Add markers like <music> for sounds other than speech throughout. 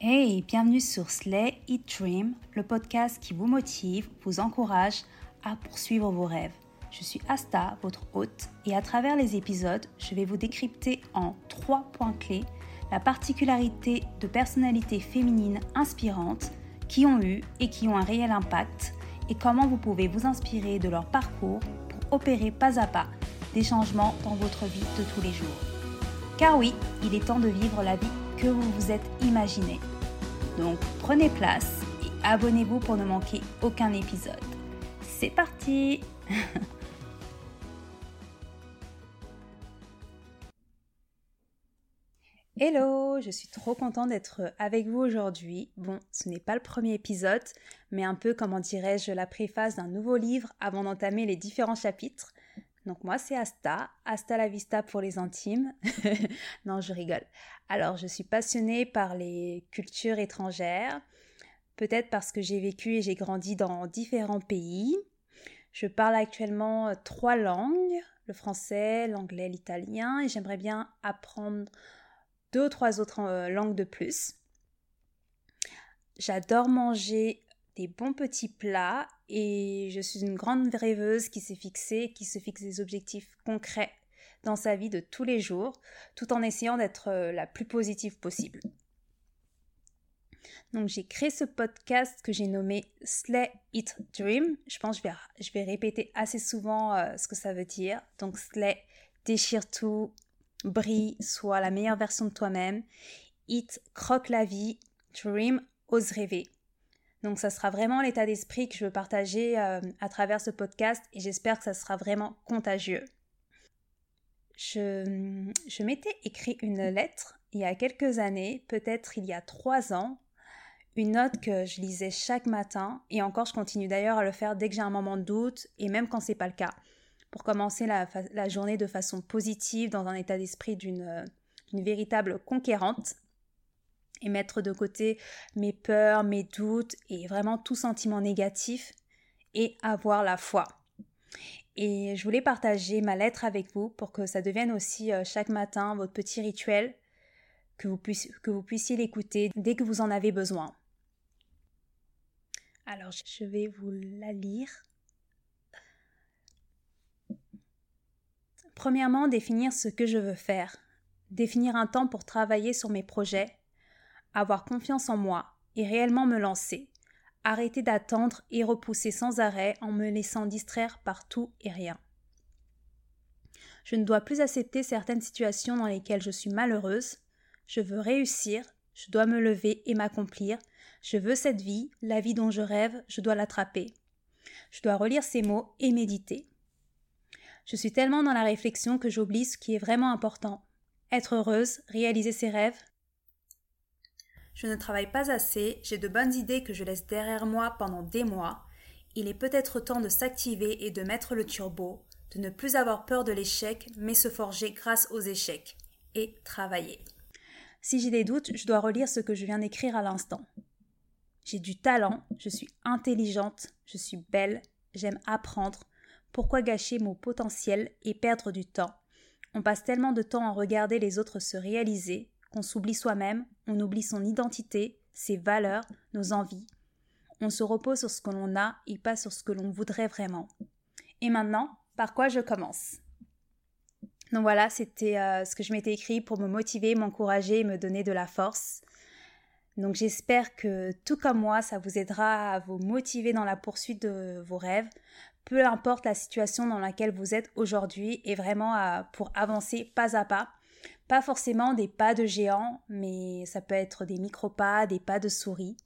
Hey, bienvenue sur Slay Eat Dream, le podcast qui vous motive, vous encourage à poursuivre vos rêves. Je suis Asta, votre hôte, et à travers les épisodes, je vais vous décrypter en trois points clés la particularité de personnalités féminines inspirantes qui ont eu et qui ont un réel impact et comment vous pouvez vous inspirer de leur parcours pour opérer pas à pas des changements dans votre vie de tous les jours. Car oui, il est temps de vivre la vie que vous vous êtes imaginé. Donc prenez place et abonnez-vous pour ne manquer aucun épisode. C'est parti <laughs> Hello, je suis trop contente d'être avec vous aujourd'hui. Bon, ce n'est pas le premier épisode, mais un peu, comment dirais-je, la préface d'un nouveau livre avant d'entamer les différents chapitres. Donc moi, c'est Asta, Asta la Vista pour les intimes. <laughs> non, je rigole. Alors, je suis passionnée par les cultures étrangères, peut-être parce que j'ai vécu et j'ai grandi dans différents pays. Je parle actuellement trois langues, le français, l'anglais, l'italien, et j'aimerais bien apprendre deux ou trois autres euh, langues de plus. J'adore manger des bons petits plats et je suis une grande rêveuse qui s'est fixée, qui se fixe des objectifs concrets dans sa vie de tous les jours, tout en essayant d'être euh, la plus positive possible. Donc j'ai créé ce podcast que j'ai nommé Slay It Dream. Je pense que je vais, je vais répéter assez souvent euh, ce que ça veut dire. Donc Slay, déchire tout, brille, sois la meilleure version de toi-même. It, croque la vie. Dream, ose rêver. Donc ça sera vraiment l'état d'esprit que je veux partager euh, à travers ce podcast et j'espère que ça sera vraiment contagieux. Je, m'étais écrit une lettre il y a quelques années, peut-être il y a trois ans, une note que je lisais chaque matin et encore je continue d'ailleurs à le faire dès que j'ai un moment de doute et même quand c'est pas le cas pour commencer la, journée de façon positive, dans un état d'esprit d'une véritable conquérante, et mettre de côté mes peurs, mes doutes et vraiment tout sentiment négatif, et avoir la foi. Et je voulais partager ma lettre avec vous pour que ça devienne aussi euh, chaque matin votre petit rituel, que vous, puissiez, que vous puissiez l'écouter dès que vous en avez besoin. Alors je vais vous la lire. Premièrement, définir ce que je veux faire, définir un temps pour travailler sur mes projets, avoir confiance en moi et réellement me lancer, arrêter d'attendre et repousser sans arrêt en me laissant distraire par tout et rien. Je ne dois plus accepter certaines situations dans lesquelles je suis malheureuse, je veux réussir, je dois me lever et m'accomplir, je veux cette vie, la vie dont je rêve, je dois l'attraper. Je dois relire ces mots et méditer. Je suis tellement dans la réflexion que j'oublie ce qui est vraiment important. Être heureuse, réaliser ses rêves. Je ne travaille pas assez, j'ai de bonnes idées que je laisse derrière moi pendant des mois. Il est peut-être temps de s'activer et de mettre le turbo, de ne plus avoir peur de l'échec, mais se forger grâce aux échecs. Et travailler. Si j'ai des doutes, je dois relire ce que je viens d'écrire à l'instant. J'ai du talent, je suis intelligente, je suis belle, j'aime apprendre, pourquoi gâcher mon potentiel et perdre du temps? On passe tellement de temps à regarder les autres se réaliser qu'on s'oublie soi-même, on oublie son identité, ses valeurs, nos envies. On se repose sur ce que l'on a et pas sur ce que l'on voudrait vraiment. Et maintenant, par quoi je commence? Donc voilà, c'était euh, ce que je m'étais écrit pour me motiver, m'encourager et me donner de la force. Donc j'espère que tout comme moi, ça vous aidera à vous motiver dans la poursuite de vos rêves, peu importe la situation dans laquelle vous êtes aujourd'hui et vraiment pour avancer pas à pas. Pas forcément des pas de géant, mais ça peut être des micro-pas, des pas de souris.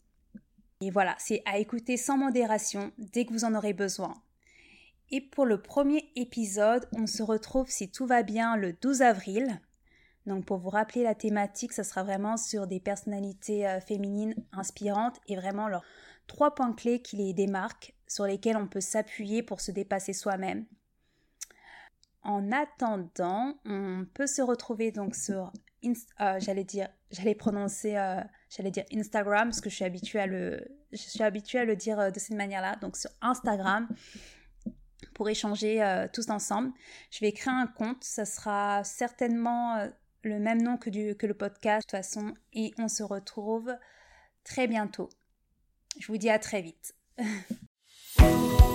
Et voilà, c'est à écouter sans modération dès que vous en aurez besoin. Et pour le premier épisode, on se retrouve si tout va bien le 12 avril. Donc pour vous rappeler la thématique, ça sera vraiment sur des personnalités euh, féminines inspirantes et vraiment leurs trois points clés qui les démarquent sur lesquels on peut s'appuyer pour se dépasser soi-même. En attendant, on peut se retrouver donc sur, euh, j'allais dire, j'allais prononcer, euh, j'allais dire Instagram parce que je suis habituée à le, je suis habituée à le dire euh, de cette manière-là. Donc sur Instagram pour échanger tous ensemble. Je vais créer un compte, ça sera certainement le même nom que, du, que le podcast de toute façon et on se retrouve très bientôt. Je vous dis à très vite. <laughs>